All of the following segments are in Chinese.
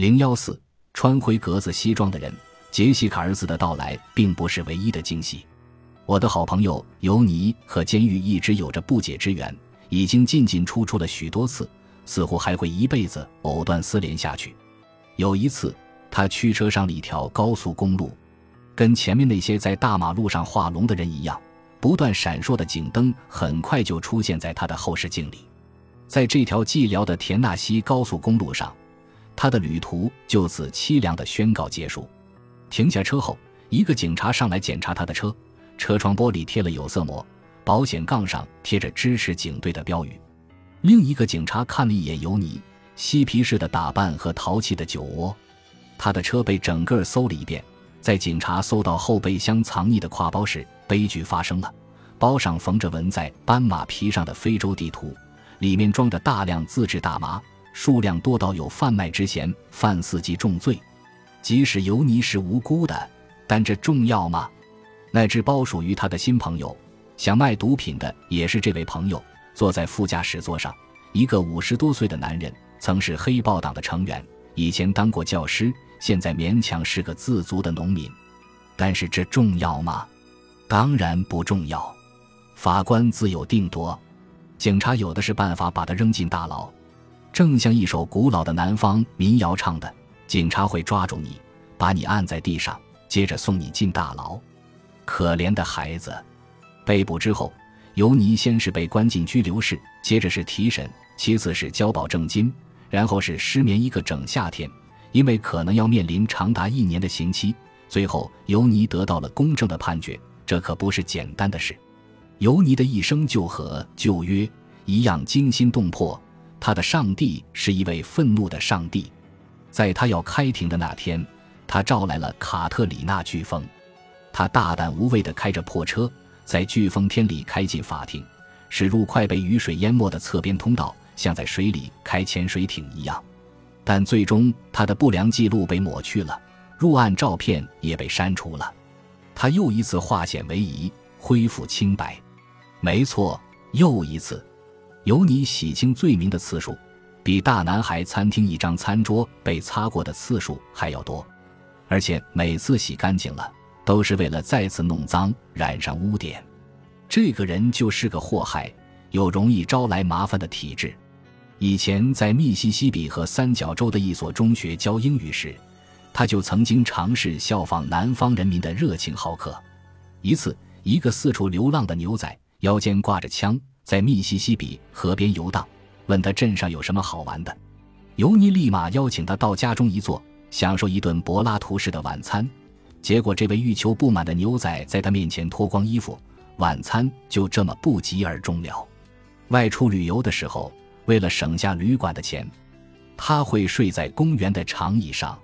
零幺四，穿灰格子西装的人，杰西卡儿子的到来并不是唯一的惊喜。我的好朋友尤尼和监狱一直有着不解之缘，已经进进出出了许多次，似乎还会一辈子藕断丝连下去。有一次，他驱车上了一条高速公路，跟前面那些在大马路上画龙的人一样，不断闪烁的警灯很快就出现在他的后视镜里。在这条寂寥的田纳西高速公路上。他的旅途就此凄凉的宣告结束。停下车后，一个警察上来检查他的车，车窗玻璃贴了有色膜，保险杠上贴着支持警队的标语。另一个警察看了一眼尤尼，嬉皮士的打扮和淘气的酒窝。他的车被整个搜了一遍，在警察搜到后备箱藏匿的挎包时，悲剧发生了。包上缝着纹在斑马皮上的非洲地图，里面装着大量自制大麻。数量多到有贩卖之嫌，犯四级重罪。即使尤尼是无辜的，但这重要吗？那只包属于他的新朋友，想卖毒品的也是这位朋友。坐在副驾驶座上，一个五十多岁的男人，曾是黑豹党的成员，以前当过教师，现在勉强是个自足的农民。但是这重要吗？当然不重要。法官自有定夺，警察有的是办法把他扔进大牢。正像一首古老的南方民谣唱的：“警察会抓住你，把你按在地上，接着送你进大牢。”可怜的孩子，被捕之后，尤尼先是被关进拘留室，接着是提审，其次是交保证金，然后是失眠一个整夏天，因为可能要面临长达一年的刑期。最后，尤尼得到了公正的判决，这可不是简单的事。尤尼的一生就和旧约一样惊心动魄。他的上帝是一位愤怒的上帝，在他要开庭的那天，他召来了卡特里娜飓风。他大胆无畏地开着破车，在飓风天里开进法庭，驶入快被雨水淹没的侧边通道，像在水里开潜水艇一样。但最终，他的不良记录被抹去了，入案照片也被删除了。他又一次化险为夷，恢复清白。没错，又一次。尤尼洗清罪名的次数，比大男孩餐厅一张餐桌被擦过的次数还要多，而且每次洗干净了，都是为了再次弄脏、染上污点。这个人就是个祸害，有容易招来麻烦的体质。以前在密西西比和三角洲的一所中学教英语时，他就曾经尝试效仿南方人民的热情好客。一次，一个四处流浪的牛仔，腰间挂着枪。在密西西比河边游荡，问他镇上有什么好玩的。尤尼立马邀请他到家中一坐，享受一顿柏拉图式的晚餐。结果，这位欲求不满的牛仔在他面前脱光衣服，晚餐就这么不疾而终了。外出旅游的时候，为了省下旅馆的钱，他会睡在公园的长椅上。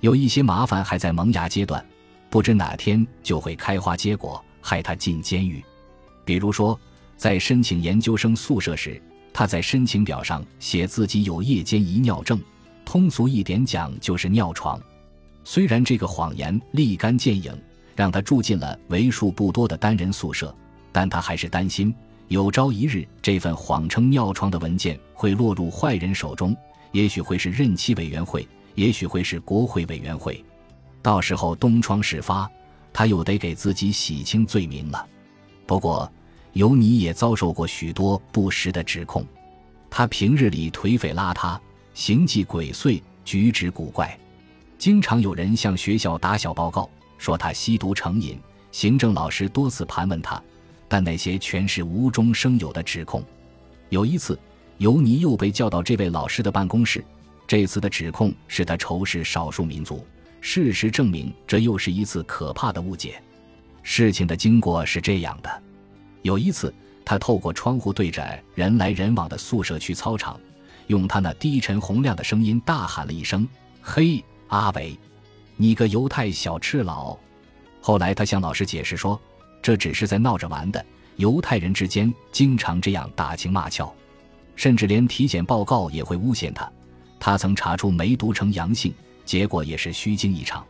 有一些麻烦还在萌芽阶段，不知哪天就会开花结果，害他进监狱。比如说。在申请研究生宿舍时，他在申请表上写自己有夜间遗尿症，通俗一点讲就是尿床。虽然这个谎言立竿见影，让他住进了为数不多的单人宿舍，但他还是担心有朝一日这份谎称尿床的文件会落入坏人手中，也许会是任期委员会，也许会是国会委员会，到时候东窗事发，他又得给自己洗清罪名了。不过。尤尼也遭受过许多不实的指控，他平日里颓废邋遢，行迹鬼祟，举止古怪，经常有人向学校打小报告说他吸毒成瘾。行政老师多次盘问他，但那些全是无中生有的指控。有一次，尤尼又被叫到这位老师的办公室，这次的指控是他仇视少数民族。事实证明，这又是一次可怕的误解。事情的经过是这样的。有一次，他透过窗户对着人来人往的宿舍区操场，用他那低沉洪亮的声音大喊了一声：“嘿，阿伟，你个犹太小赤佬！”后来他向老师解释说，这只是在闹着玩的，犹太人之间经常这样打情骂俏，甚至连体检报告也会诬陷他。他曾查出梅毒呈阳性，结果也是虚惊一场。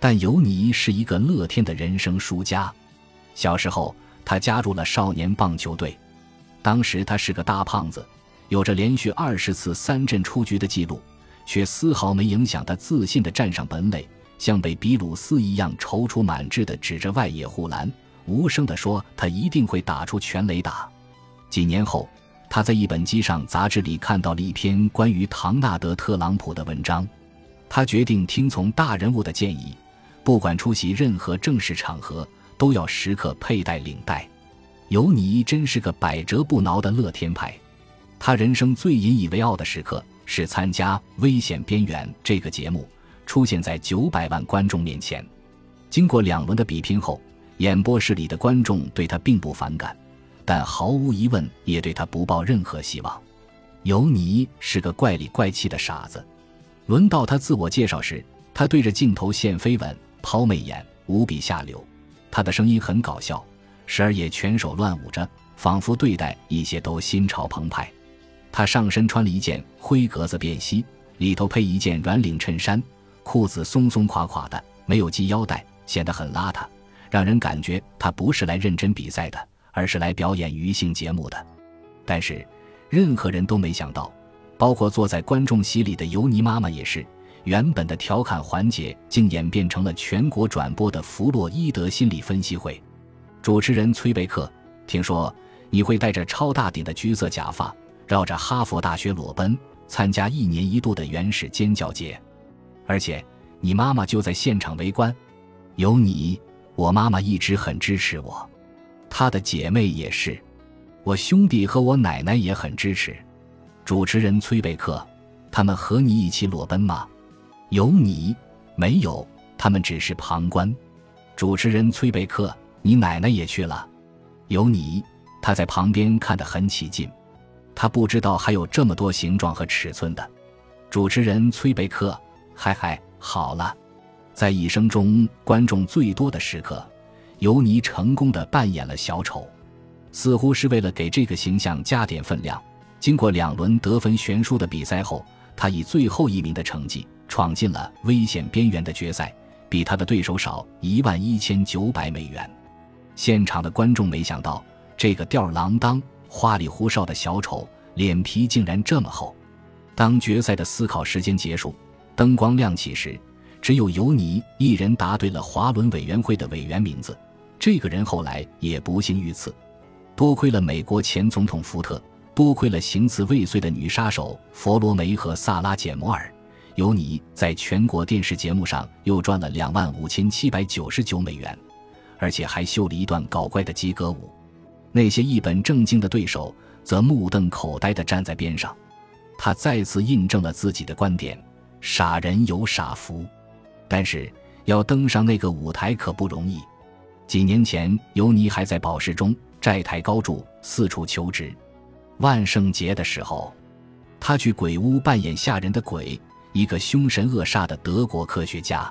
但尤尼是一个乐天的人生输家，小时候。他加入了少年棒球队，当时他是个大胖子，有着连续二十次三振出局的记录，却丝毫没影响他自信地站上本垒，像被比鲁斯一样踌躇满志地指着外野护栏，无声地说：“他一定会打出全垒打。”几年后，他在一本机上杂志里看到了一篇关于唐纳德·特朗普的文章，他决定听从大人物的建议，不管出席任何正式场合，都要时刻佩戴领带。尤尼真是个百折不挠的乐天派，他人生最引以为傲的时刻。是参加《危险边缘》这个节目，出现在九百万观众面前。经过两轮的比拼后，演播室里的观众对他并不反感，但毫无疑问也对他不抱任何希望。尤尼是个怪里怪气的傻子。轮到他自我介绍时，他对着镜头献飞吻、抛媚眼，无比下流。他的声音很搞笑，时而也拳手乱舞着，仿佛对待一切都心潮澎湃。他上身穿了一件灰格子便膝，里头配一件软领衬衫，裤子松松垮垮的，没有系腰带，显得很邋遢，让人感觉他不是来认真比赛的，而是来表演娱性节目的。但是，任何人都没想到，包括坐在观众席里的尤尼妈妈也是，原本的调侃环节竟演变成了全国转播的弗洛伊德心理分析会。主持人崔贝克，听说你会戴着超大顶的橘色假发。绕着哈佛大学裸奔，参加一年一度的原始尖叫节，而且你妈妈就在现场围观。有你，我妈妈一直很支持我，她的姐妹也是，我兄弟和我奶奶也很支持。主持人崔贝克，他们和你一起裸奔吗？有你没有？他们只是旁观。主持人崔贝克，你奶奶也去了？有你，他在旁边看得很起劲。他不知道还有这么多形状和尺寸的。主持人崔贝克，嗨嗨，好了，在一生中观众最多的时刻，尤尼成功的扮演了小丑，似乎是为了给这个形象加点分量。经过两轮得分悬殊的比赛后，他以最后一名的成绩闯进了危险边缘的决赛，比他的对手少一万一千九百美元。现场的观众没想到这个吊儿郎当。花里胡哨的小丑，脸皮竟然这么厚。当决赛的思考时间结束，灯光亮起时，只有尤尼一人答对了华伦委员会的委员名字。这个人后来也不幸遇刺。多亏了美国前总统福特，多亏了行刺未遂的女杀手佛罗梅和萨拉简摩尔，尤尼在全国电视节目上又赚了两万五千七百九十九美元，而且还秀了一段搞怪的鸡歌舞。那些一本正经的对手则目瞪口呆地站在边上，他再次印证了自己的观点：傻人有傻福。但是要登上那个舞台可不容易。几年前，尤尼还在保释中，债台高筑，四处求职。万圣节的时候，他去鬼屋扮演吓人的鬼，一个凶神恶煞的德国科学家。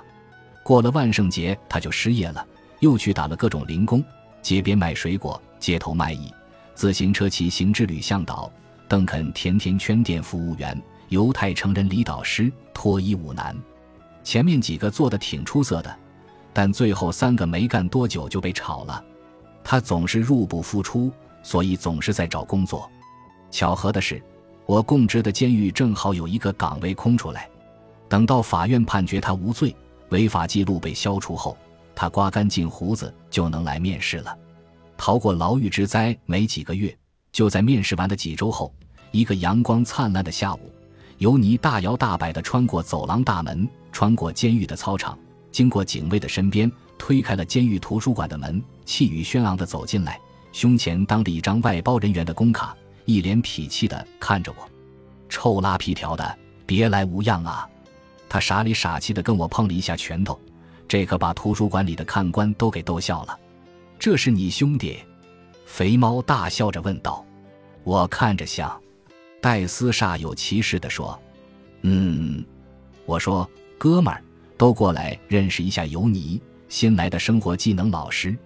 过了万圣节，他就失业了，又去打了各种零工，街边卖水果。街头卖艺，自行车骑行之旅向导，邓肯甜甜圈店服务员，犹太成人礼导师，脱衣舞男。前面几个做的挺出色的，但最后三个没干多久就被炒了。他总是入不敷出，所以总是在找工作。巧合的是，我供职的监狱正好有一个岗位空出来。等到法院判决他无罪，违法记录被消除后，他刮干净胡子就能来面试了。逃过牢狱之灾没几个月，就在面试完的几周后，一个阳光灿烂的下午，尤尼大摇大摆地穿过走廊大门，穿过监狱的操场，经过警卫的身边，推开了监狱图书馆的门，气宇轩昂地走进来，胸前当着一张外包人员的工卡，一脸痞气地看着我：“臭拉皮条的，别来无恙啊！”他傻里傻气地跟我碰了一下拳头，这可把图书馆里的看官都给逗笑了。这是你兄弟，肥猫大笑着问道：“我看着像。”戴斯煞有其事地说：“嗯。”我说：“哥们儿，都过来认识一下尤尼，新来的生活技能老师。”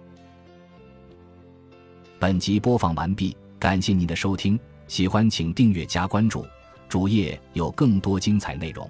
本集播放完毕，感谢您的收听，喜欢请订阅加关注，主页有更多精彩内容。